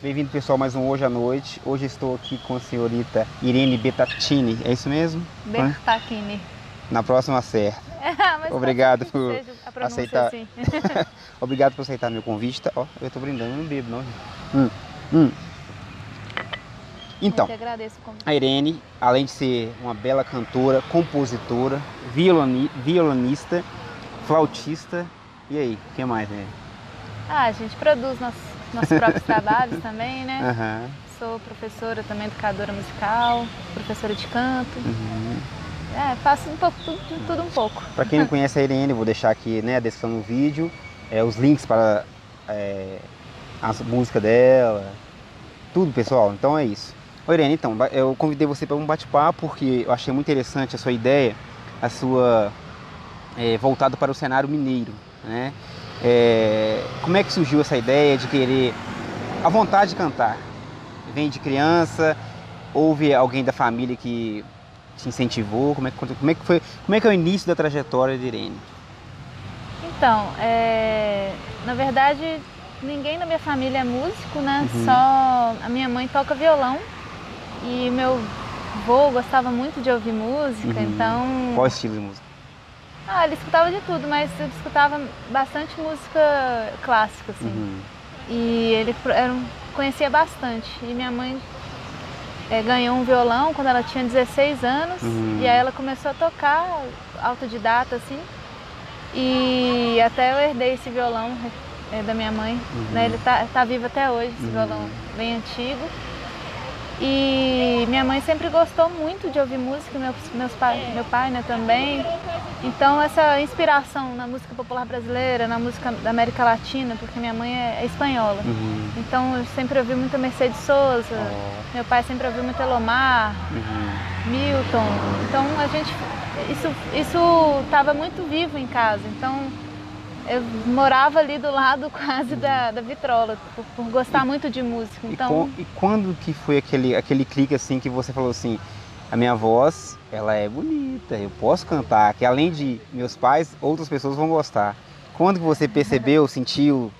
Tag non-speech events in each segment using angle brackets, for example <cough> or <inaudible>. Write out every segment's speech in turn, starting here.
Bem-vindo, pessoal, mais um Hoje à Noite. Hoje estou aqui com a senhorita Irene Betatini, é isso mesmo? Bertacchini. Na próxima certa. <laughs> Mas Obrigado por a aceitar. assim. <laughs> Obrigado por aceitar meu convite. Tá? Ó, eu tô brindando, não bebo, não. Hum, hum. Então, a Irene, além de ser uma bela cantora, compositora, violoni- violonista, flautista, e aí, o que mais? Ah, a gente produz nossos, nossos próprios trabalhos também, né? Aham, Sou professora também, educadora musical, professora de canto. uhum. É, faço um pouco, tudo, tudo um pouco. Para quem não <laughs> conhece a Irene, eu vou deixar aqui né, a descrição do vídeo, é, os links para é, a música dela, tudo pessoal. Então é isso. Ô Irene, então, eu convidei você para um bate-papo porque eu achei muito interessante a sua ideia, a sua é, voltado para o cenário mineiro, né? É, como é que surgiu essa ideia de querer a vontade de cantar? Vem de criança? Houve alguém da família que te incentivou? Como é que, como é que foi? Como é que é o início da trajetória de Irene? Então, é, na verdade, ninguém na minha família é músico, né? Uhum. Só a minha mãe toca violão e meu avô gostava muito de ouvir música, Uhum. então. Qual estilo de música? Ah, ele escutava de tudo, mas ele escutava bastante música clássica, assim. Uhum. E ele era um- conhecia bastante. E minha mãe eh, ganhou um violão quando ela tinha 16 anos. Uhum. E aí ela começou a tocar autodidata, assim. E até eu herdei esse violão eh, da minha mãe. Uhum. né? Ele tá, tá vivo até hoje, esse Uhum. violão bem antigo. E minha mãe sempre gostou muito de ouvir música, meus, meus pai, meu pai né, também. Então essa inspiração na música popular brasileira, na música da América Latina, porque minha mãe é, é espanhola. Uhum. Então eu sempre ouvi muita Mercedes Sosa, Ó, meu pai sempre ouviu muito Elomar, uhum. Milton. Então a gente isso isso estava muito vivo em casa. Então eu morava ali do lado <laughs> quase da, da vitrola, por, por gostar muito de música. E, Então com- e quando que foi aquele, aquele clique assim que você falou assim, a minha voz, ela é bonita, eu posso cantar, que além de meus pais, outras pessoas vão gostar. Quando que você <laughs> percebeu, sentiu,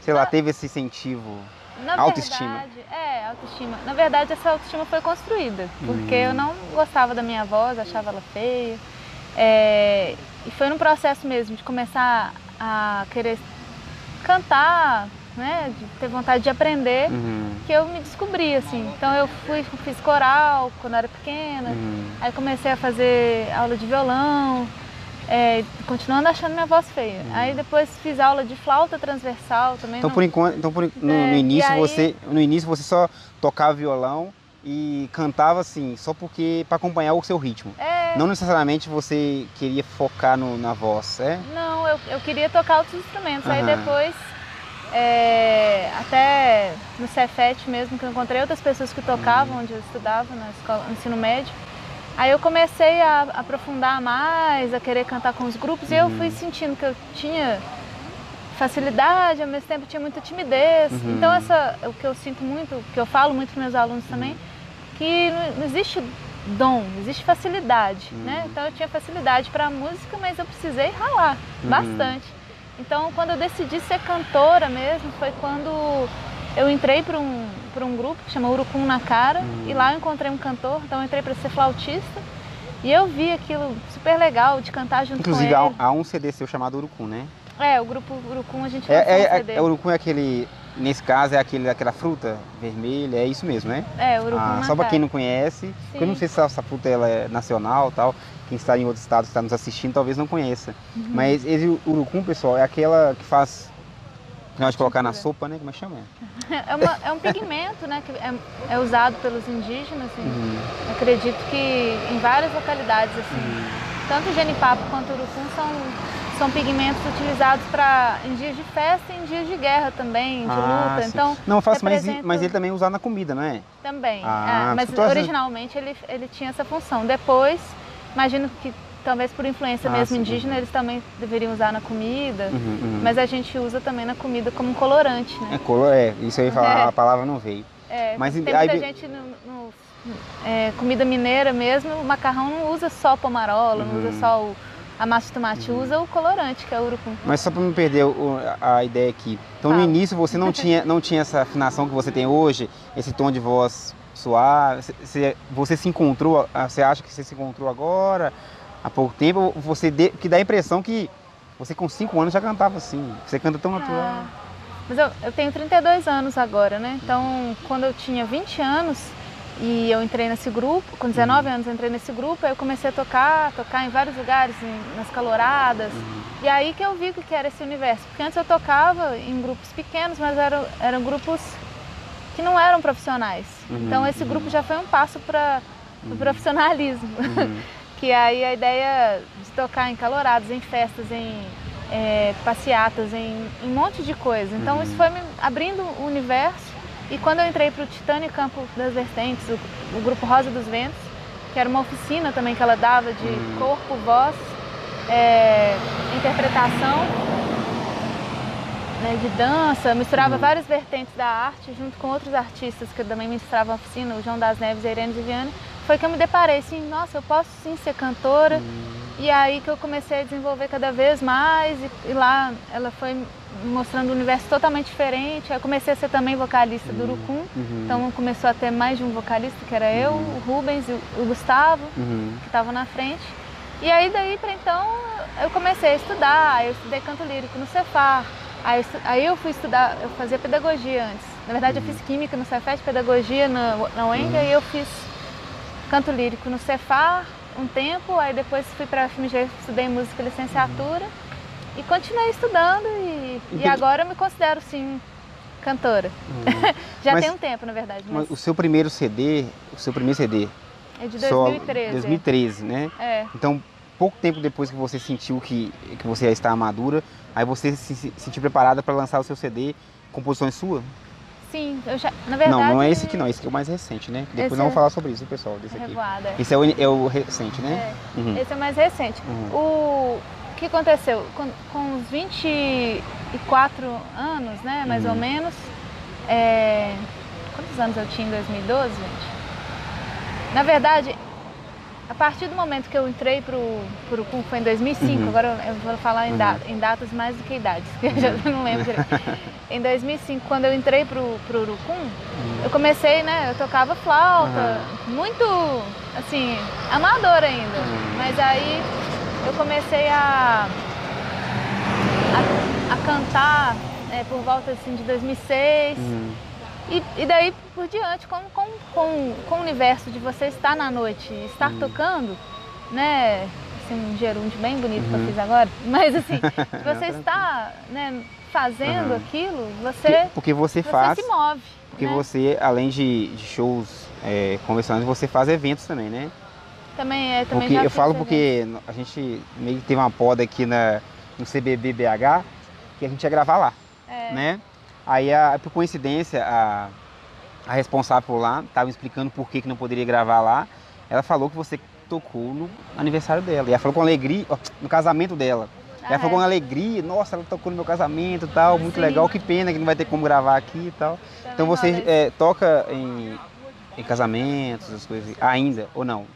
sei lá, teve esse incentivo? Na Autoestima. Verdade, é, autoestima. Na verdade, essa autoestima foi construída, porque Hum. eu não gostava da minha voz, achava ela feia. É, e foi num processo mesmo de começar a querer cantar, né, de ter vontade de aprender, Uhum. que eu me descobri, assim. Então eu fui, fiz coral quando eu era pequena, Uhum. aí comecei a fazer aula de violão, é, continuando achando minha voz feia. Aí depois fiz aula de flauta transversal também. Então não- por enquanto, então por, no, É, no início aí- você, no início você só tocava violão e cantava assim, só porque para acompanhar o seu ritmo. É, Não necessariamente você queria focar no- na voz, é? Não, eu, eu queria tocar outros instrumentos. Aí Aham. depois, é, até no Cefet mesmo, que eu encontrei outras pessoas que tocavam, onde eu estudava, na escola, no ensino médio. Aí eu comecei a aprofundar mais, a querer cantar com os grupos, e eu Uhum. fui sentindo que eu tinha facilidade, ao mesmo tempo tinha muita timidez. Uhum. Então essa, o que eu sinto muito, o que eu falo muito para meus alunos também, que não, existe dom, existe facilidade, né? Uhum. Então eu tinha facilidade para a música, mas eu precisei ralar Uhum. bastante. Então quando eu decidi ser cantora mesmo, foi quando eu entrei para um, pra um grupo que chama Urucum na Cara, Uhum. e lá eu encontrei um cantor, então eu entrei para ser flautista. E eu vi aquilo super legal de cantar junto Inclusive com ele. há um CD seu chamado Urucum, né? É, o grupo Urucum a gente É, é, um CD. é, urucum é aquele, nesse caso é aquele, aquela fruta vermelha, é isso mesmo, né? É, Urucum Ah, só para quem não conhece, porque eu não sei se essa fruta ela é nacional tal, quem está em outros estados está nos assistindo talvez não conheça. Uhum. Mas esse urucum, pessoal, é aquela que faz, que nós colocar na sopa, né? Como é que chama? <laughs> É, uma- é um pigmento né, que é, é usado pelos indígenas. assim. Uhum. Acredito que em várias localidades, assim, Uhum. tanto Genipapo quanto Urucum são, são pigmentos utilizados para em dias de festa e em dias de guerra também, de Ah, luta. sim. Então, Não, eu faço, mas, representa- mas ele também é usado na comida, não é? também. Ah, é, mas achando- originalmente ele, ele tinha essa função. Depois, imagino que talvez por influência Ah, mesmo sim. indígena, eles também deveriam usar na comida. Uhum, uhum. Mas a gente usa também na comida como colorante, né? É color, é, isso aí falar, <laughs> É. a palavra não veio. É, Mas tem aí- muita gente no, no- é, comida mineira mesmo, o macarrão não usa só pomarola, não Uhum. usa só o, a massa de tomate Uhum. usa o colorante, que é o urucum. Mas só para não perder o- a, ideia aqui. Então no Fala. início você não tinha, não tinha essa afinação que você tem hoje, esse tom de voz suave. Você- Você, se encontrou, você acha que você se encontrou agora, há pouco tempo, você dê- que dá a impressão que você com 5 anos já cantava assim. Você canta tão natural. Ah, mas eu, eu tenho 32 anos agora, né? Então, quando eu tinha 20 anos e eu entrei nesse grupo, com 19 anos eu entrei nesse grupo, aí eu comecei a tocar, tocar em vários lugares, em- nas caloradas. E aí que eu vi o que era esse universo. Porque antes eu tocava em grupos pequenos, mas eram, eram grupos que não eram profissionais. Uhum, Então esse uhum. grupo já foi um passo para o profissionalismo. Uhum. <laughs> que aí a ideia de tocar em calorados, em festas, em é, passeatas, em, em um monte de coisa. Então Uhum. isso foi me abrindo o universo. E quando eu entrei para o Titânio Campo das Vertentes, o, o grupo Rosa dos Ventos, que era uma oficina também que ela dava de Uhum. corpo, voz, é, interpretação, né, de dança, misturava Uhum. várias vertentes da arte junto com outros artistas que também ministravam a oficina, o João das Neves e a Irene Viviane, foi que eu me deparei assim, nossa, eu posso sim ser cantora. E aí que eu comecei a desenvolver cada vez mais e, e lá ela foi mostrando um universo totalmente diferente. Eu comecei a ser também vocalista do Urucum. Uhum. Então começou a ter mais de um vocalista, que era eu, o Rubens e o, Gustavo Uhum. que estavam na frente. E aí daí para então eu comecei a estudar, eu estudei canto lírico no Cefar. Aí aí eu fui estudar, eu fazia pedagogia antes. Na verdade eu fiz química no Cefet, pedagogia na, na UENGA e eu fiz canto lírico no Cefar um tempo, aí depois fui para a FMG, estudei música e licenciatura e continuei estudando e, e agora eu me considero sim cantora. <laughs> Já Mas- tem um tempo, na verdade, mas o seu primeiro CD, o seu primeiro CD, é de só 2013. 2013, né? É. Então, pouco tempo depois que você sentiu que, que você já está madura, aí você se, se sentiu preparada para lançar o seu CD, composições suas? Sim, eu já, na verdade. não, não é esse aqui não, esse aqui é o mais recente, né? Depois Esse vamos é- falar sobre isso, pessoal, desse aqui. Revoada. Esse é o, é o recente, né? É, Uhum. esse é o mais recente. Uhum. O que aconteceu? Com, com uns 24 anos, né, mais Uhum. ou menos. é, Quantos anos eu tinha em 2012, gente? Na verdade, a partir do momento que eu entrei pro, pro CUM, foi em 2005, Uhum. agora eu vou falar em, Uhum. da- em datas mais do que idades, que eu já <laughs> não lembro direito. <laughs> Em 2005, quando eu entrei pro, pro Urucum, eu comecei, né, eu tocava flauta, muito, assim, amador ainda. Uhum. Mas aí eu comecei a, a, a cantar é, por volta, assim, de 2006. Uhum. E, e daí por diante, com, com, com, com o universo de você estar na noite e estar Uhum. tocando, né? Assim, um gerúndio bem bonito que eu Uhum. fiz agora. <laughs> Mas assim, <laughs> você estar né, fazendo Uhum. aquilo, você, porque você você faz, se move. porque né? você, além de, de shows é, convencionais, você faz eventos também, né? Também, é, também Porque já eu falo porque a gente meio que teve uma poda aqui na, no CBB BH que a gente ia gravar lá, É. né? Aí, a, por coincidência, a, a responsável por lá estava explicando por que, que não poderia gravar lá. Ela falou que você tocou no aniversário dela. E ela falou com alegria, ó, no casamento dela. Ah, ela falou é. com alegria, nossa, ela tocou no meu casamento e tal, muito Sim. legal, que pena que não vai ter como gravar aqui e tal. Também Então você isso. é, toca em, em casamentos, as coisas, ainda ou não?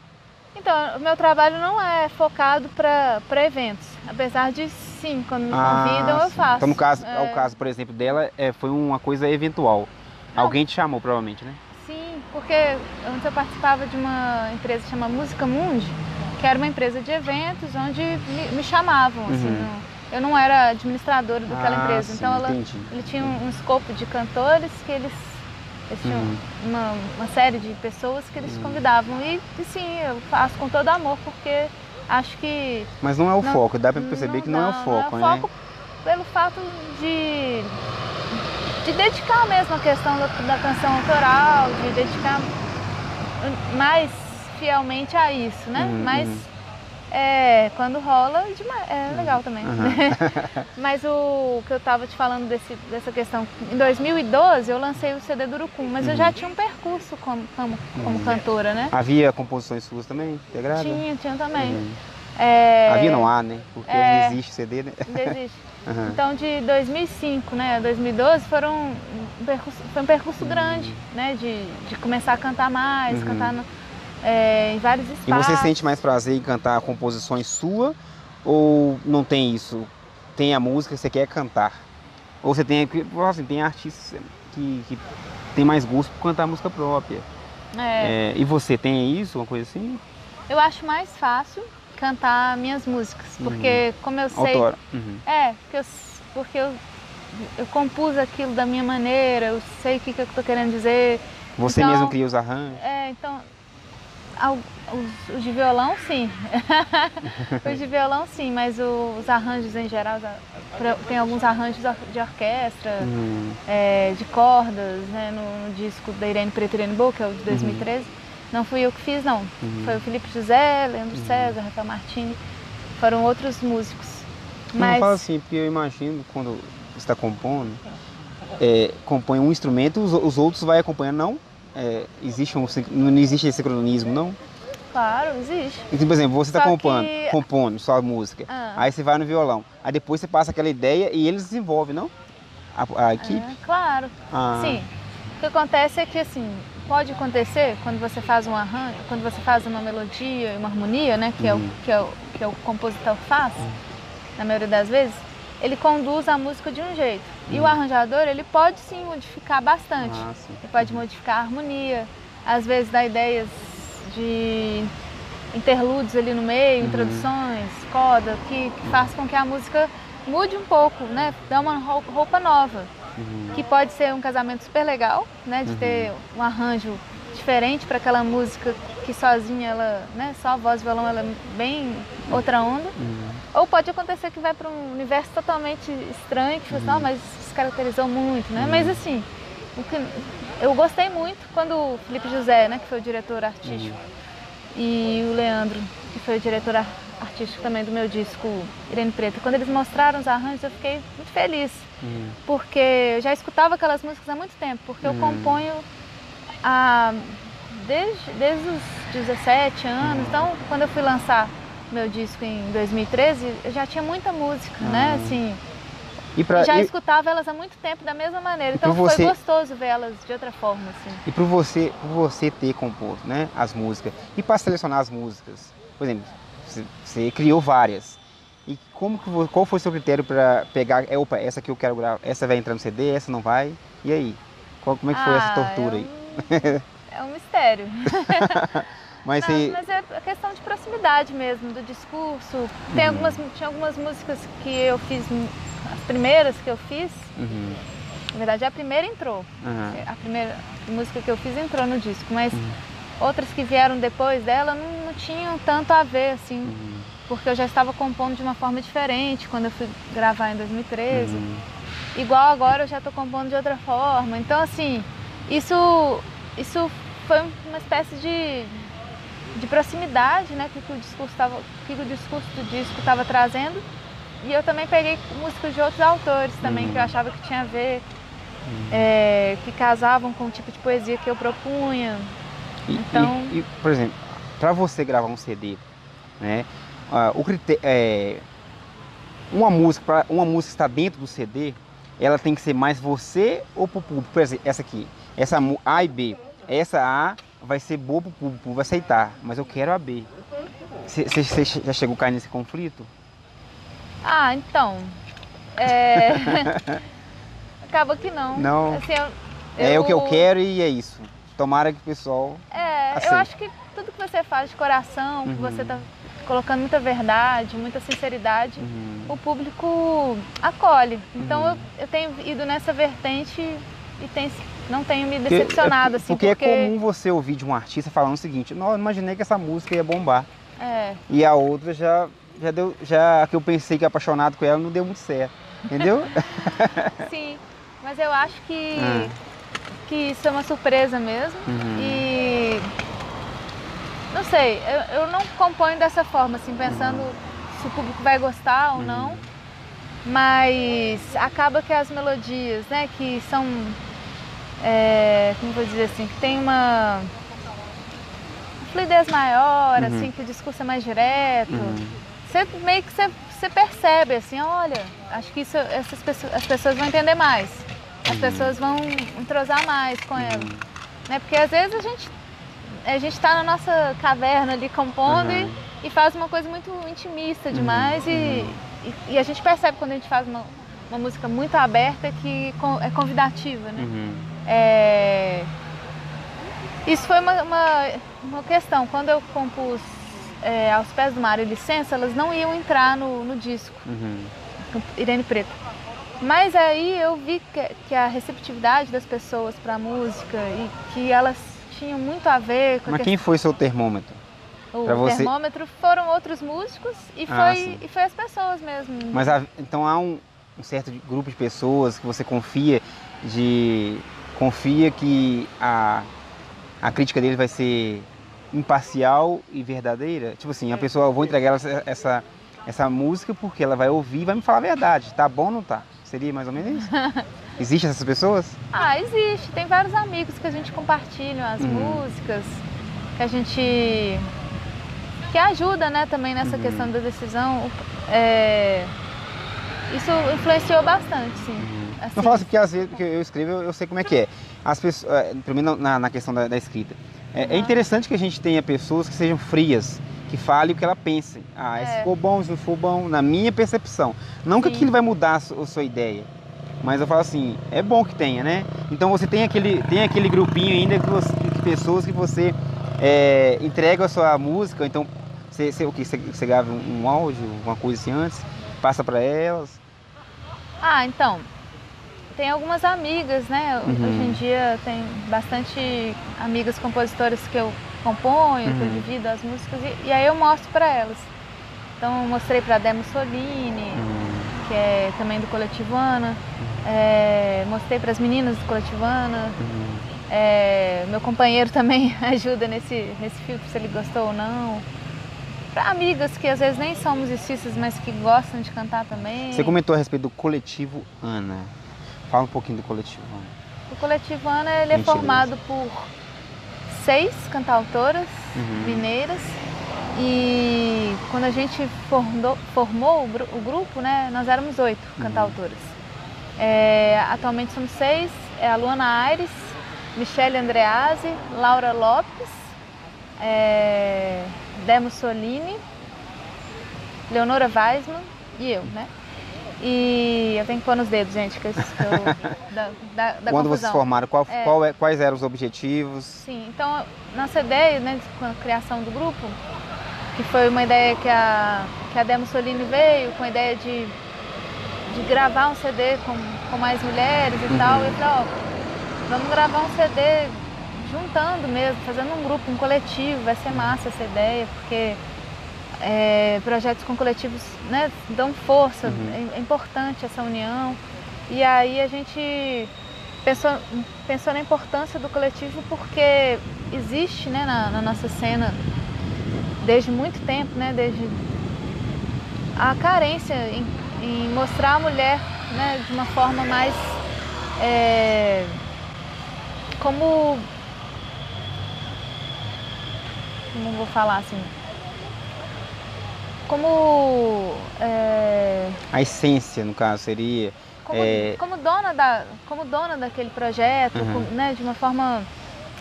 Então, o meu trabalho não é focado para eventos. Apesar de, sim, quando me convidam, eu sim. faço. Então, no caso, É, o caso, por exemplo, dela é, foi uma coisa eventual. Não. Alguém te chamou, provavelmente, né? Sim, porque antes eu participava de uma empresa chamada Música Mundi, que era uma empresa de eventos onde me, me chamavam. Assim, Uhum. não- eu não era administradora daquela Ah, empresa, sim, então ela, ele tinha um, um escopo de cantores que eles, eles tinham Uhum. uma, uma série de pessoas que eles convidavam. E, e sim, eu faço com todo amor, porque acho que Mas não é o Não, foco, dá pra perceber que não, é o foco, não é né? o foco pelo fato de, de dedicar mesmo a questão da, da canção autoral, de dedicar mais fielmente a isso, né? Uhum, Mas uhum. É, quando rola, demais- é legal também. Uhum. <laughs> Mas o que eu estava te falando desse, dessa questão, em 2012 eu lancei o CD do Urucum, mas eu Uhum. já tinha um percurso como, como, como cantora, né? Havia composições suas também, integradas? Tinha, tinha também. Uhum. É, Havia não há, né? Porque É. não existe CD, né? Desiste. <laughs> Uhum. Então, de 2005 né, a 2012 foram um percurso, foi um percurso grande, né? De, de começar a cantar mais, Uhum. cantar no- é, em vários E espaços. você sente mais prazer em cantar composições suas Ou não tem isso? Tem a música, você quer cantar. Ou você tem, assim, tem artistas que, que tem mais gosto por cantar música própria. É. É, e você tem isso, uma coisa assim? Eu acho mais fácil cantar minhas músicas, porque como eu sei, Autora. Uhum. é, porque eu, porque eu, eu compus aquilo da minha maneira, eu sei o que, que eu tô querendo dizer. Você Então- mesmo cria os arranjos? É, então, os, os de violão sim, <laughs> os de violão sim, mas os arranjos em geral, tem alguns arranjos de orquestra, Uhum. é, de cordas, né, no, no disco da Irene Preto e Irene Boa, que é o de 2013. Não fui eu que fiz, não. Uhum. Foi o Felipe José, Leandro César, Rafael Martini. Foram outros músicos. Não Mas fala assim, porque eu imagino quando você está compondo, é, compõe um instrumento, os, os outros vai acompanhando, não? É, existe um, não existe esse sincronismo, não? claro, existe. Então, por exemplo, você está compondo, que- compondo sua música, Ah. aí você vai no violão, aí depois você passa aquela ideia e eles desenvolvem, não? A, a equipe? É, claro. Ah. Sim. O que acontece é que assim, pode acontecer quando você faz um arranjo, quando você faz uma melodia e uma harmonia, né, que, é o, Uhum. que, é o, que é o compositor faz, na maioria das vezes, ele conduz a música de um jeito. E o arranjador, ele pode sim modificar bastante. Uhum. Ah. Ele pode modificar a harmonia, às vezes dá ideias de interlúdios ali no meio, Uhum. introduções, coda, que, que faz com que a música mude um pouco, né? Dá uma rou- roupa nova. Uhum. Que pode ser um casamento super legal, né? De ter um arranjo diferente para aquela música que sozinha ela, né? Só a voz e violão ela é bem outra onda. Uhum. Ou pode acontecer que vai para um universo totalmente estranho, que você fala, "Não, mas se caracterizou muito, né? Mas assim, o que eu gostei muito quando o Felipe José, né, que foi o diretor artístico, e o Leandro, que foi o diretor ar- artístico também do meu disco Irene Preta, quando eles mostraram os arranjos, eu fiquei muito feliz, Uhum. porque eu já escutava aquelas músicas há muito tempo, porque eu Hum. componho há, desde, desde os 17 anos, então quando eu fui lançar meu disco em 2013, eu já tinha muita música, né? Hum. Assim, E para e já e, escutava elas há muito tempo da mesma maneira. Então pra você- foi gostoso ver elas de outra forma, assim. e por você, por você ter composto, né, as músicas e para selecionar as músicas, por exemplo, você, criou várias. E como que qual foi o seu critério para pegar, é, opa, essa que eu quero gravar, essa vai entrar no CD, essa não vai? E aí? Qual- como é que foi essa Ah, tortura aí? <laughs> É um, mistério. <laughs> Mas Não, você mas é a questão de proximidade mesmo, do discurso. Tem Uhum. algumas, tinha algumas músicas que eu fiz, as primeiras que eu fiz, Uhum, na verdade a primeira entrou. aham, A primeira música que eu fiz entrou no disco, mas Uhum. outras que vieram depois dela não, não tinham tanto a ver, assim, uhum, porque eu já estava compondo de uma forma diferente quando eu fui gravar em 2013. uhum. Igual agora eu já estou compondo de outra forma. Então, assim, isso, isso foi uma espécie de, de proximidade, né? Que, que o discurso tava, que o discurso do disco estava trazendo. E eu também peguei músicas de outros autores também, Uhum. que eu achava que tinha a ver, é, que casavam com o tipo de poesia que eu propunha. E, Então- e- e, por exemplo, para você gravar um CD, né, ah, o critério, é, uma música, pra, uma música está dentro do CD, ela tem que ser mais você ou pro público? Por exemplo, essa aqui, essa A e B, essa A vai ser boa pro público, o público vai aceitar, mas eu quero a B. Você já chegou a cair nesse conflito? Ah, então. É... <laughs> Acaba que não. Não. Assim, eu- É o que eu eu- quero e é isso. Tomara que o pessoal. É, Aceito. eu acho que tudo que você faz de coração, que Uhum. você tá colocando muita verdade, muita sinceridade, Uhum. o público acolhe. Então Uhum. eu, eu tenho ido nessa vertente e tem, não tenho me Porque- decepcionado, é, assim, porque, porque... é comum você ouvir de um artista falando o seguinte: não, imaginei que essa música ia bombar. é, E a outra já, já deu, já a que eu pensei que apaixonado com ela não deu muito certo. Entendeu? <laughs> sim, mas eu acho que, Ah. que isso é uma surpresa mesmo. Uhum. E não sei, eu, eu não componho dessa forma, assim, pensando Uhum. se o público vai gostar ou não. Mas acaba que as melodias, né, que são, é, como vou dizer assim, que tem uma fluidez maior, Uhum. assim, que o discurso é mais direto. Uhum. Você meio que você, você percebe, assim, olha, acho que isso, essas pessoas, as pessoas vão entender mais. As Uhum. pessoas vão entrosar mais com ela. Né? Porque às vezes a gente a gente está na nossa caverna ali compondo Uhum. e, e faz uma coisa muito intimista demais Uhum, e, e, e a gente percebe quando a gente faz uma, uma música muito aberta que é convidativa, né? É, Isso foi uma, uma, uma questão. Quando eu compus é, Aos Pés do Mar e Licença, elas não iam entrar no, no disco, Uhum. Irene Preto. Mas aí eu vi que, que a receptividade das pessoas para a música e que elas tinham muito a ver com a Mas quem foi seu termômetro? o pra você- termômetro foram outros músicos e Ah, foi, sim. e foi as pessoas mesmo. Mas há- então há um, um certo grupo de pessoas que você confia de confia que a, a crítica dele vai ser imparcial e verdadeira. Tipo assim, a pessoa eu vou entregar ela essa, essa música porque ela vai ouvir e vai me falar a verdade. Tá bom ou não tá? Seria mais ou menos isso? <laughs> Existem essas pessoas? Ah, existe. Tem vários amigos que a gente compartilha as Uhum. músicas, que a gente. que ajuda, né, também nessa Uhum. questão da decisão. É, Isso influenciou bastante, sim. Assim, Não falo assim porque às vezes que eu escrevo eu, eu sei como é que é. As pessoas, eh, pelo menos na, na questão da, da escrita. É, é Aham. interessante que a gente tenha pessoas que sejam frias, que falem o que ela pensa. Ah, isso É. ficou bom, isso não ficou bom, na minha percepção. Não que Sim. aquilo vai mudar a sua, a sua ideia. Mas eu falo assim, é bom que tenha, né? Então você tem aquele, tem aquele grupinho ainda que você- de pessoas que você eh, entrega a sua música, então você, você, o que? Você, você grava um, um áudio, uma coisa assim antes, passa para elas. Ah, então. Tem algumas amigas, né? Uhum. Hoje em dia tem bastante amigas compositoras que eu componho, que eu Uhum. divido as músicas e, e aí eu mostro para elas. Então eu mostrei para Demo Solini, que é também do Coletivo Ana. É, mostrei para as meninas do Coletivo Ana. É, meu companheiro <laughs> também ajuda nesse, nesse filtro, se ele gostou ou não. Para amigas que às vezes nem são musicistas, mas que gostam de cantar também. Você comentou a respeito do coletivo Ana. Fala um pouquinho do coletivo Ana. O Coletivo Ana ele é formado por seis cantautoras Uhum. mineiras e quando a gente formou, formou o grupo, né, nós éramos oito Uhum. cantautoras. É, atualmente somos seis, é a Luana Aires, Michele Andreazzi, Laura Lopes, é, Demo Solini, Leonora Weisman e eu, né? E eu tenho que pôr nos dedos, gente, que eu, <laughs> da, da, da Quando vocês confusão. formaram, qual, É. qual é- quais eram os objetivos? Sim, então nossa ideia, né, com a criação do grupo, que foi uma ideia que a, que a Demo Solini veio, com a ideia de, de gravar um CD com, com mais mulheres e Uhum. tal, e eu falei, ó, vamos gravar um CD juntando mesmo, fazendo um grupo, um coletivo, vai ser massa essa ideia, porque é, projetos com coletivos né, dão força, Uhum. é, é importante essa união. E aí a gente pensou, pensou na importância do coletivo porque existe né, na, na nossa cena desde muito tempo, né, desde a carência em, em mostrar a mulher né, de uma forma mais é, como como vou falar assim como é, A essência, no caso, seria. como, É. como dona da como dona daquele projeto Uhum. né, de uma forma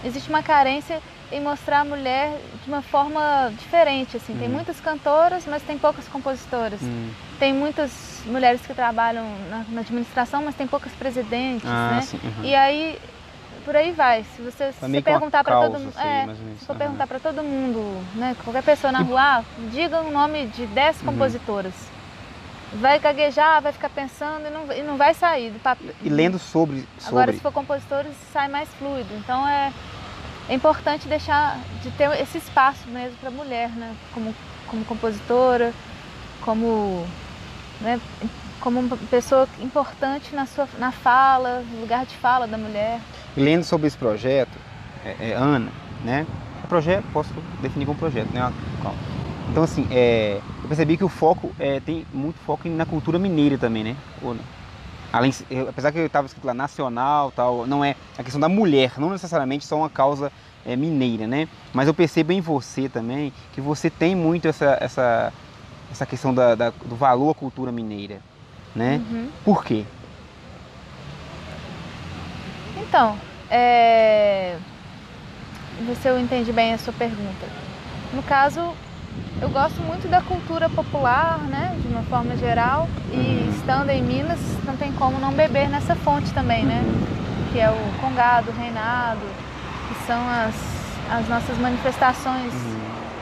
existe uma carência em mostrar a mulher de uma forma diferente assim tem Uhum. muitas cantoras mas tem poucas compositoras Hum, tem muitas mulheres que trabalham na, na administração mas tem poucas presidentes ah, né sim. uhum. e aí por aí vai se você se perguntar para todo mundo assim, é, se for perguntar para todo mundo, né, qualquer pessoa na rua, ah, diga o nome de 10 Uhum. compositoras. Vai gaguejar, vai ficar pensando e não, e não vai sair do papel. E lendo sobre. sobre... Agora, se for compositores, sai mais fluido. Então, é, é importante deixar de ter esse espaço mesmo para a mulher, né, como, como compositora, como, né, como uma pessoa importante na, sua, na fala, no lugar de fala da mulher. Lendo sobre esse projeto, é, é, Ana, né? Projeto, posso definir como projeto, né? Então, assim, é, eu percebi que o foco é, tem muito foco na cultura mineira também, né? Além, apesar que eu estava escrito lá nacional, tal, não é a questão da mulher, não necessariamente só uma causa é, mineira, né? Mas eu percebo em você também que você tem muito essa, essa, essa questão da, da- do valor à cultura mineira, né? Uhum. Por quê? Então, é... se eu entendi bem a sua pergunta. No caso, eu gosto muito da cultura popular, né, de uma forma geral, e uhum. estando em Minas, não tem como não beber nessa fonte também, né, que é o congado, o reinado, que são as, as nossas manifestações uhum.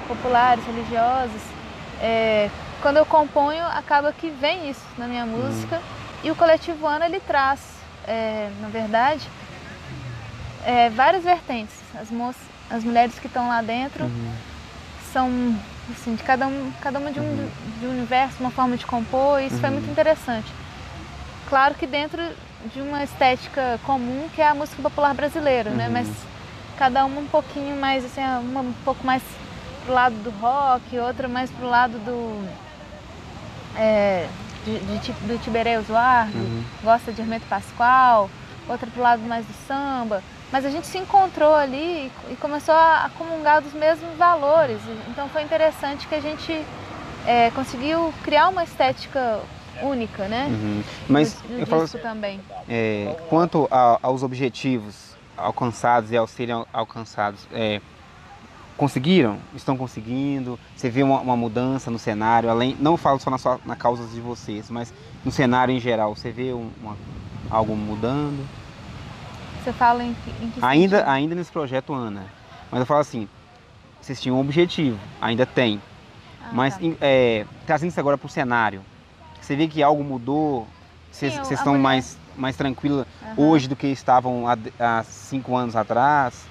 populares, religiosas. É, quando eu componho, acaba que vem isso na minha música, e o Coletivo Ana, ele traz, é, na verdade, é, várias vertentes. As, moças, as mulheres que estão lá dentro são assim, de cada, um, cada uma de um, uhum. de um universo, uma forma de compor, e isso uhum. foi muito interessante. Claro que dentro de uma estética comum que é a música popular brasileira, né? uhum. né? Mas cada uma um pouquinho mais, assim, uma um pouco mais pro lado do rock, outra mais pro lado do. É, de, de, do Tiberê Usuardo, uhum. gosta de Hermeto Pascoal, outra pro lado mais do samba. Mas a gente se encontrou ali e começou a comungar dos mesmos valores. Então foi interessante que a gente é, conseguiu criar uma estética única, né? Uhum. Mas no eu falo também. É, quanto a, aos objetivos alcançados e ao serem alcançados, é, conseguiram? Estão conseguindo? Você vê uma, uma, mudança no cenário? Além, não falo só na, sua, na causa de vocês, mas no cenário em geral, você vê uma, algo mudando? Você fala em que, em que ainda, ainda nesse projeto Ana. Mas eu falo assim, vocês tinham um objetivo, ainda tem. Ah, mas tá. é, trazendo isso agora para o cenário, você vê que algo mudou, vocês, estão mulher... mais, mais tranquilos uhum. hoje do que estavam há, há cinco anos atrás?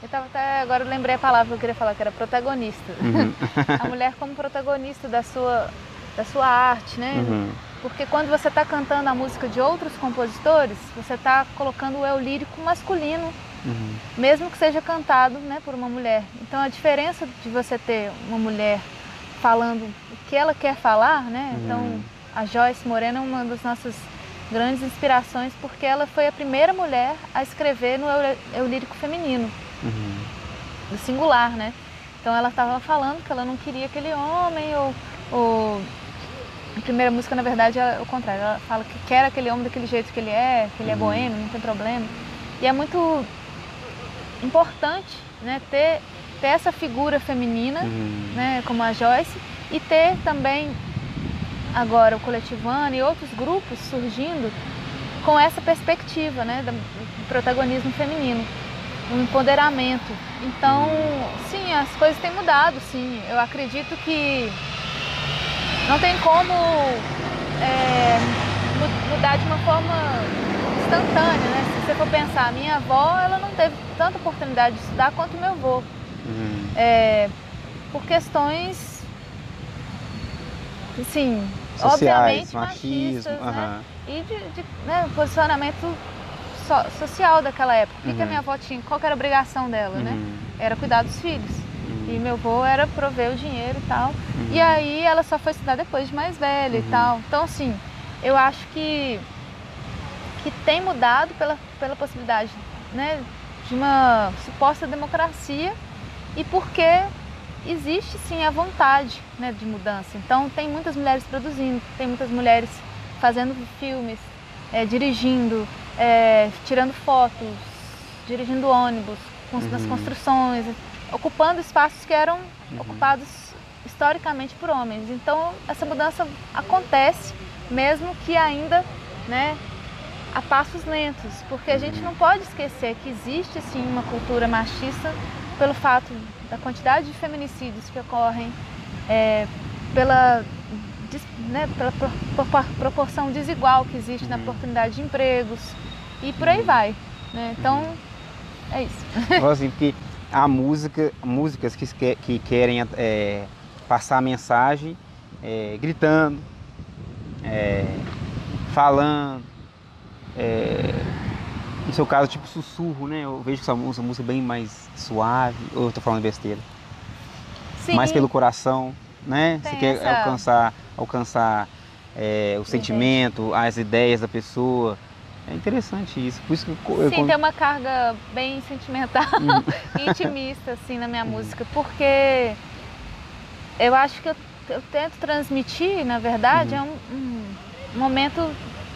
Eu estava até agora eu lembrei a palavra que eu queria falar, que era protagonista. Uhum. <laughs> a mulher como protagonista da sua, da sua arte, né? Uhum. Porque quando você está cantando a música de outros compositores, você está colocando o eu lírico masculino, uhum. mesmo que seja cantado né, por uma mulher. Então a diferença de você ter uma mulher falando o que ela quer falar, né? Uhum. Então a Joyce Moreno é uma das nossas grandes inspirações porque ela foi a primeira mulher a escrever no eu, eu lírico feminino, uhum. do singular, né? Então ela estava falando que ela não queria aquele homem ou, ou a primeira música, na verdade, é o contrário. Ela fala que quer aquele homem daquele jeito que ele é, que ele é uhum. boêmio, não tem problema. E é muito importante né, ter, ter essa figura feminina, uhum. né, como a Joyce, e ter também agora o Coletivano e outros grupos surgindo com essa perspectiva né, do protagonismo feminino, o empoderamento. Então, uhum. sim, as coisas têm mudado, sim. Eu acredito que não tem como é, mudar de uma forma instantânea, né? Se você for pensar, minha avó, ela não teve tanta oportunidade de estudar quanto meu avô. Uhum. É, por questões, assim, Sociais, obviamente machismo, machistas, né? E de, de né, posicionamento so, social daquela época. O que, uhum. a minha avó tinha? Qual era a obrigação dela, né? uhum. né? Era cuidar dos filhos. E meu avô era prover o dinheiro e tal. Uhum. E aí ela só foi estudar depois de mais velha uhum. e tal. Então, assim, eu acho que, que tem mudado pela, pela possibilidade né, de uma suposta democracia e porque existe sim a vontade né, de mudança. Então, tem muitas mulheres produzindo, tem muitas mulheres fazendo filmes, é, dirigindo, é, tirando fotos, dirigindo ônibus uhum. nas construções ocupando espaços que eram uhum. ocupados historicamente por homens. Então essa mudança acontece, mesmo que ainda, né, a passos lentos, porque a gente não pode esquecer que existe sim uma cultura machista pelo fato da quantidade de feminicídios que ocorrem, é, pela, né, pela proporção desigual que existe na uhum. oportunidade de empregos e por aí uhum. vai. Né? Então é isso. Assim, porque há música, músicas que, que querem é, passar a mensagem é, gritando, é, falando, é, no seu caso tipo sussurro, né? Eu vejo que essa música, música bem mais suave, ou eu estou falando besteira? Sim. Mais pelo coração, né? Tem Você quer essa... alcançar, alcançar é, o sentimento, as ideias da pessoa. É interessante isso. Por isso que eu, Sim, eu... tem uma carga bem sentimental hum. e <laughs> intimista assim na minha hum. música, porque eu acho que eu, eu tento transmitir, na verdade, uhum. é um, um momento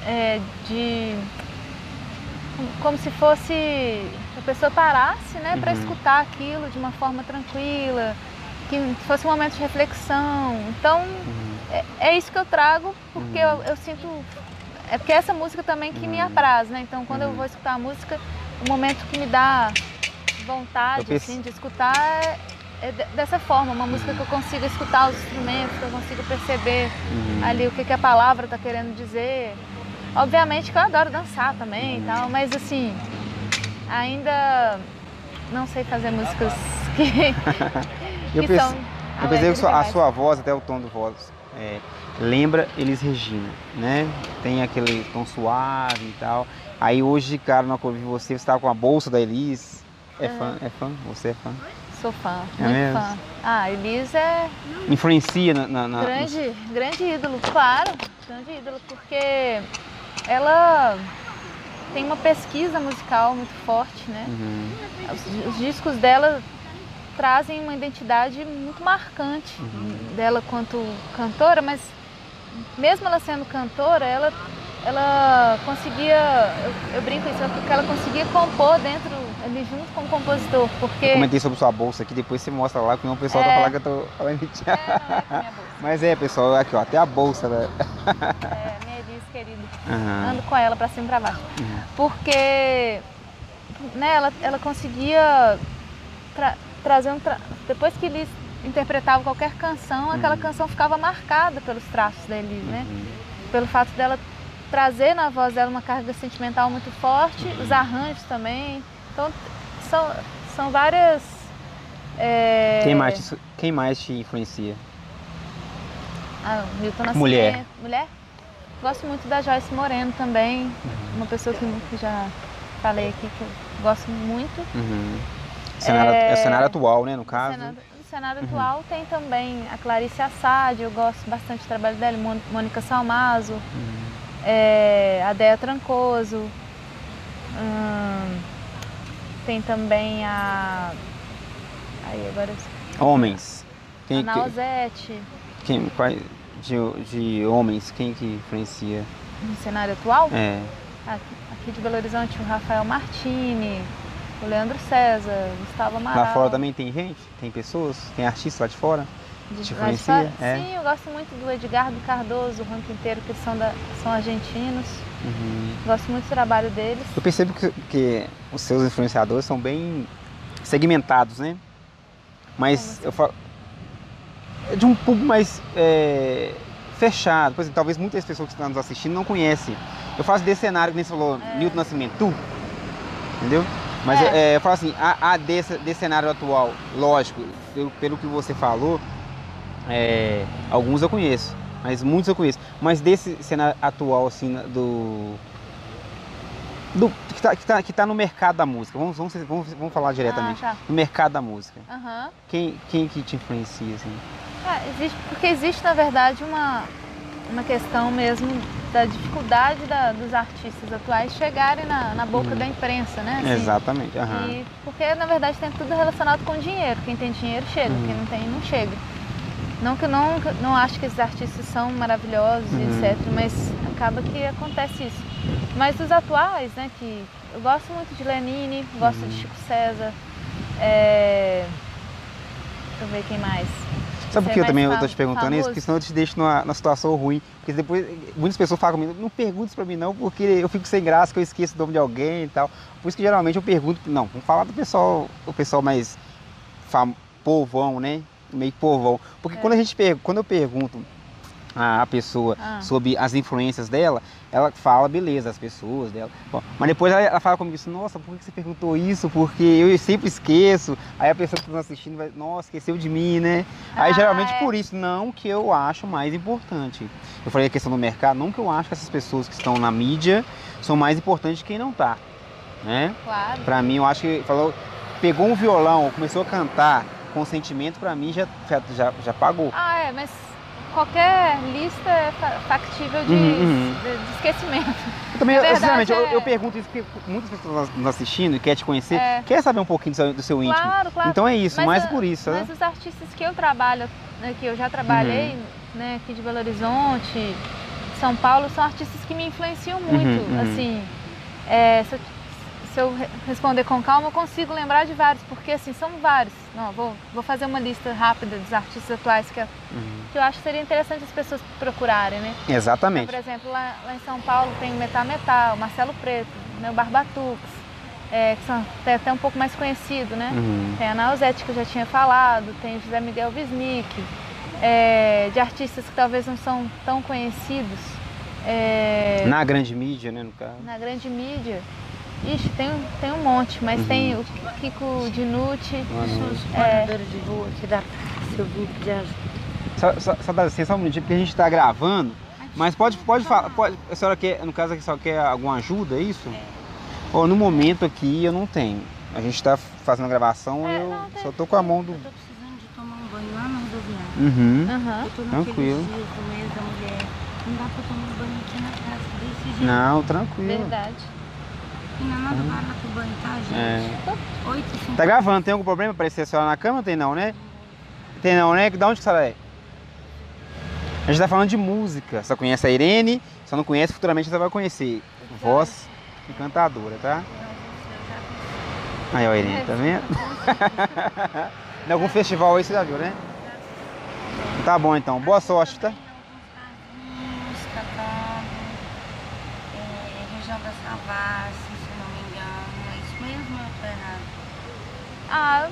é, de como se fosse a pessoa parasse, né, uhum. para escutar aquilo de uma forma tranquila, que fosse um momento de reflexão. Então, Uhum. é, é isso que eu trago, porque Uhum. eu, eu sinto. É porque essa música também que me Uhum. apraz, né? Então, quando eu Uhum. vou escutar a música, o momento que me dá vontade, Eu assim, de escutar é, é de- dessa forma. Uma música que eu consigo escutar os instrumentos, que eu consigo perceber Uhum. ali o que, que a palavra está querendo dizer. Obviamente que eu adoro dançar também Uhum. e tal, mas assim, ainda não sei fazer músicas que, <laughs> Eu que perce- são. Eu pensei que a sua voz, até o tom de voz, é, lembra Elis Regina, né? Tem aquele tom suave e tal. Aí hoje, cara, na vi você, você estava com a bolsa da Elis. É fã? É fã? Você é fã? Sou fã, É muito mesmo? fã. Ah, Elis é Influencia na. na- na- grande, grande ídolo, claro, grande ídolo, porque ela tem uma pesquisa musical muito forte, né? Uhum, Os, os discos dela trazem uma identidade muito marcante Uhum. dela quanto cantora, mas mesmo ela sendo cantora, ela, ela conseguia, eu, eu brinco isso, porque ela conseguia compor dentro, ali junto com o compositor, porque... Eu comentei sobre sua bolsa aqui, depois você mostra lá, porque o pessoal tá É. falando que eu tô falando mentira. É, é bolsa, Mas é, pessoal, aqui ó, até a bolsa, né? é minha Elis querida. Aham, Ando com ela pra cima e pra baixo. uhum, Porque né, ela, ela conseguia tra- trazer um. Tra... Depois que eles interpretavam qualquer canção, aquela Uhum. canção ficava marcada pelos traços da Elis, né? uhum. Pelo fato dela trazer na voz dela uma carga sentimental muito forte, os arranjos também. Então, são, são várias. é, Quem, mais te, quem mais te influencia? Ah, Milton Nascimento. Mulher. Mulher? Gosto muito da Joyce Moreno também. Uhum. Uma pessoa que, que já falei aqui que eu gosto muito. Uhum. Cenário, É, é o cenário atual, né, no caso? cenário, no cenário Uhum. atual tem também a Clarice Assad, eu gosto bastante do trabalho dela, Mônica Salmazo, Uhum. é, a Dea Trancoso. hum, tem também a. Aí agora eu. Homens. Quem, a quem, Nausete. quem, quais- de, de homens, quem que influencia? No cenário atual, É. aqui de Belo Horizonte, o Rafael Martini, o Leandro César, Gustavo Amaral. Lá fora também tem gente? Tem pessoas? Tem artistas lá de fora? De- Te lá de? É. Sim, eu gosto muito do Edgardo Cardoso, o ranking inteiro, que são, da, são argentinos. Uhum. Gosto muito do trabalho deles. Eu percebo que, que os seus influenciadores são bem segmentados, né? Mas eu falo. É de um público mais é, fechado. Por exemplo, talvez muitas pessoas que estão nos assistindo não conhecem. Eu faço desse cenário que nem você falou, É. Newton Nascimento, tu. Entendeu? Mas É. é, eu falo assim, a, a desse, desse cenário atual, lógico, pelo, pelo que você falou, é, alguns eu conheço, mas muitos eu conheço. Mas desse cenário atual, assim, do. do que, tá, que, tá, que tá no mercado da música, vamos, vamos, vamos, vamos falar diretamente. Ah, tá. No mercado da música. Aham. Quem, quem que te influencia, assim? Ah, existe, porque existe, na verdade, uma, uma questão mesmo da dificuldade da- dos artistas atuais chegarem na, na boca Uhum. da imprensa, né? assim. Exatamente. aham. E porque, na verdade, tem tudo relacionado com dinheiro. Quem tem dinheiro chega, Uhum. quem não tem, não chega. Não que eu não, não acho que esses artistas são maravilhosos, Uhum. etc. Mas acaba que acontece isso. Mas os atuais, né, que eu gosto muito de Lenine, gosto Uhum. de Chico César. é, Deixa eu ver quem mais. Sabe por que eu também tô te perguntando isso? famoso? Porque senão eu te deixo numa, numa situação ruim. Porque depois muitas pessoas falam comigo, não pergunte isso pra mim não, porque eu fico sem graça, que eu esqueço o nome de alguém e tal. Por isso que geralmente eu pergunto, não, vamos falar do pessoal, o pessoal mais fam, povão, né? Meio povão. Porque É. quando a gente quando eu pergunto a, pessoa Ah. sobre as influências dela, ela fala, beleza, as pessoas dela. Bom, mas depois ela, ela fala comigo assim, nossa, por que você perguntou isso? Porque eu sempre esqueço. Aí a pessoa que está assistindo vai, nossa, esqueceu de mim, né? Aí Ah, geralmente é. por isso, não que eu acho mais importante. Eu falei a questão do mercado, não que eu acho que essas pessoas que estão na mídia são mais importantes que quem não tá. Né? Claro. Pra mim, eu acho que falou, pegou um violão, começou a cantar com sentimento, pra mim já, já, já, já pagou. Ah, é, mas qualquer lista é fa- factível de, Uhum, uhum. de- de esquecimento. Eu também, <laughs> É eu, sinceramente, eu, é. eu pergunto isso porque muitas pessoas nos assistindo e quer te conhecer, É. quer saber um pouquinho do seu, do seu íntimo. Claro, claro. Então é isso, Mas, mais por isso. né? Mas os artistas que eu trabalho, né, que eu já trabalhei, Uhum. né, aqui de Belo Horizonte, São Paulo, são artistas que me influenciam muito. uhum. Assim, é, se, eu, eu responder com calma, eu consigo lembrar de vários, porque assim, são vários. Não, vou, vou fazer uma lista rápida dos artistas atuais que, uhum. que eu acho que seria interessante as pessoas procurarem, né? Exatamente. Então, por exemplo, lá, lá, em São Paulo tem o Metal Metal, Marcelo Preto, né, o Barbatux, é, que são até, até, um pouco mais conhecido, né? Uhum. Tem a Nausete, que eu já tinha falado, tem José Miguel Wisnik, é, de artistas que talvez não são tão conhecidos. É, na grande mídia, né, no caso? Na grande mídia. Ixi, tem, tem um monte, mas uhum. tem o Kiko Dinucci. Os moradores de rua aqui da seu grupo de ajuda. Só, só, só dá licença um minutinho, porque a gente está gravando. Mas pode, pode falar, pode, a senhora quer, no caso aqui, só quer alguma ajuda, é isso? É. Oh, no momento aqui eu não tenho. A gente está fazendo a gravação e é, eu não, só tô com a mão do. Eu tô precisando de tomar um banho lá na rodoviária. Uhum. uhum. Eu tô Tranquilo. dias do mês da mulher. Não dá pra tomar banho aqui na casa desse jeito. Não, tranquilo. Verdade. E na tá, gente? É. 8 Tá gravando, tem algum problema aparecer a senhora na cama? Tem não, né? Tem não, né? Da onde que a senhora é? A gente tá falando de música. Você conhece a Irene, só não conhece, futuramente você vai conhecer. Voz encantadora, tá? Aí, ó, Irene, tá vendo? <laughs> em algum festival aí você já viu, né? Tá bom então, boa sorte, tá? região da Savassi, se não me engano. É isso mesmo ou eu tô errado? Ah,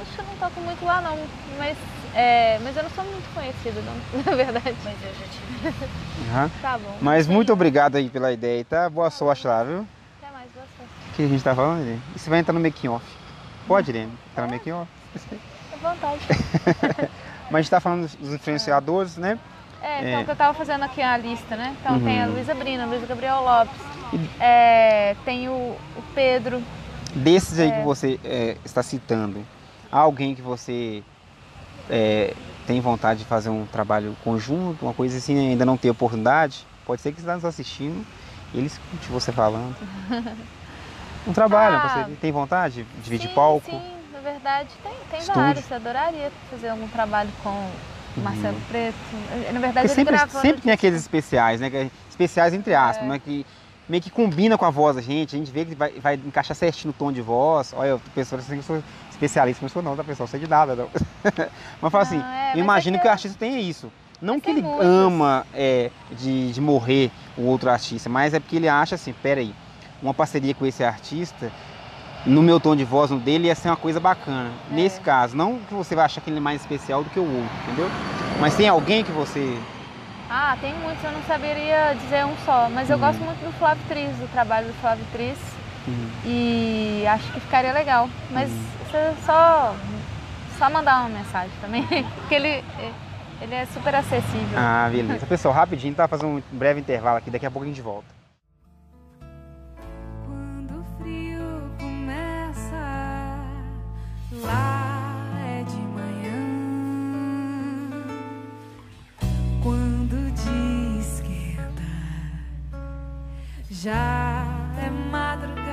acho que eu não toco muito lá não, mas, é, mas eu não sou muito conhecida, não, <laughs> na verdade. Mas eu já tive. Uhum. Tá bom. Mas muito obrigado aí pela ideia, tá? Boa sorte lá, viu? O que a gente tá falando, Irene? E você vai entrar no making off? Pode, Irene? Entrar no making off? À vontade. <laughs> Mas a gente tá falando dos influenciadores, né? É, então é. que eu tava fazendo aqui a lista, né? Então uhum. tem a Luísa Brina, Luísa Gabriel Lopes, é, tem o, o, Pedro. Desses aí é. que você é, está citando, há alguém que você é, tem vontade de fazer um trabalho conjunto, uma coisa assim, ainda não tem oportunidade? Pode ser que você está nos assistindo e ele escute você falando. <laughs> Um trabalho, ah, você tem vontade de dividir sim, palco? Sim, na verdade tem, tem vários. Eu adoraria fazer algum trabalho com o Marcelo uhum. Preto. Na verdade, Porque sempre, sempre tem aqueles especiais, né? É especiais entre aspas, é. né? Que meio que combina com a voz da gente, a gente vê que vai, vai encaixar certinho no tom de voz. Olha, eu penso assim eu sou especialista, mas eu sou não, tá pessoal? Sei de nada, não. <laughs> mas fala assim, é, eu imagino é que, que o artista tenha isso. Não que ele muitos. ama é, de, de morrer o outro artista, mas é porque ele acha assim, peraí, uma parceria com esse artista, no meu tom de voz, no dele, ia ser uma coisa bacana. É. Nesse caso, não que você vai achar que ele é mais especial do que o outro, entendeu? Mas tem alguém que você. Ah, tem muitos, eu não saberia dizer um só, mas eu uhum. gosto muito do Flávio Tris, do trabalho do Flávio Tris. Uhum. E acho que ficaria legal. Mas uhum. só, só mandar uma mensagem também, <laughs> porque ele, ele é super acessível. Ah, beleza. Pessoal, rapidinho, tá? Fazer um breve intervalo aqui, daqui a pouco a gente volta. Já é madrugada,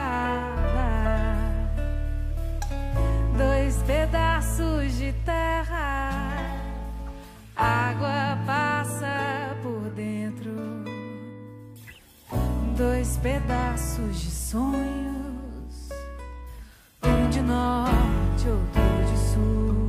dois pedaços de terra, água passa por dentro, dois pedaços de sonhos, um de norte, outro de sul.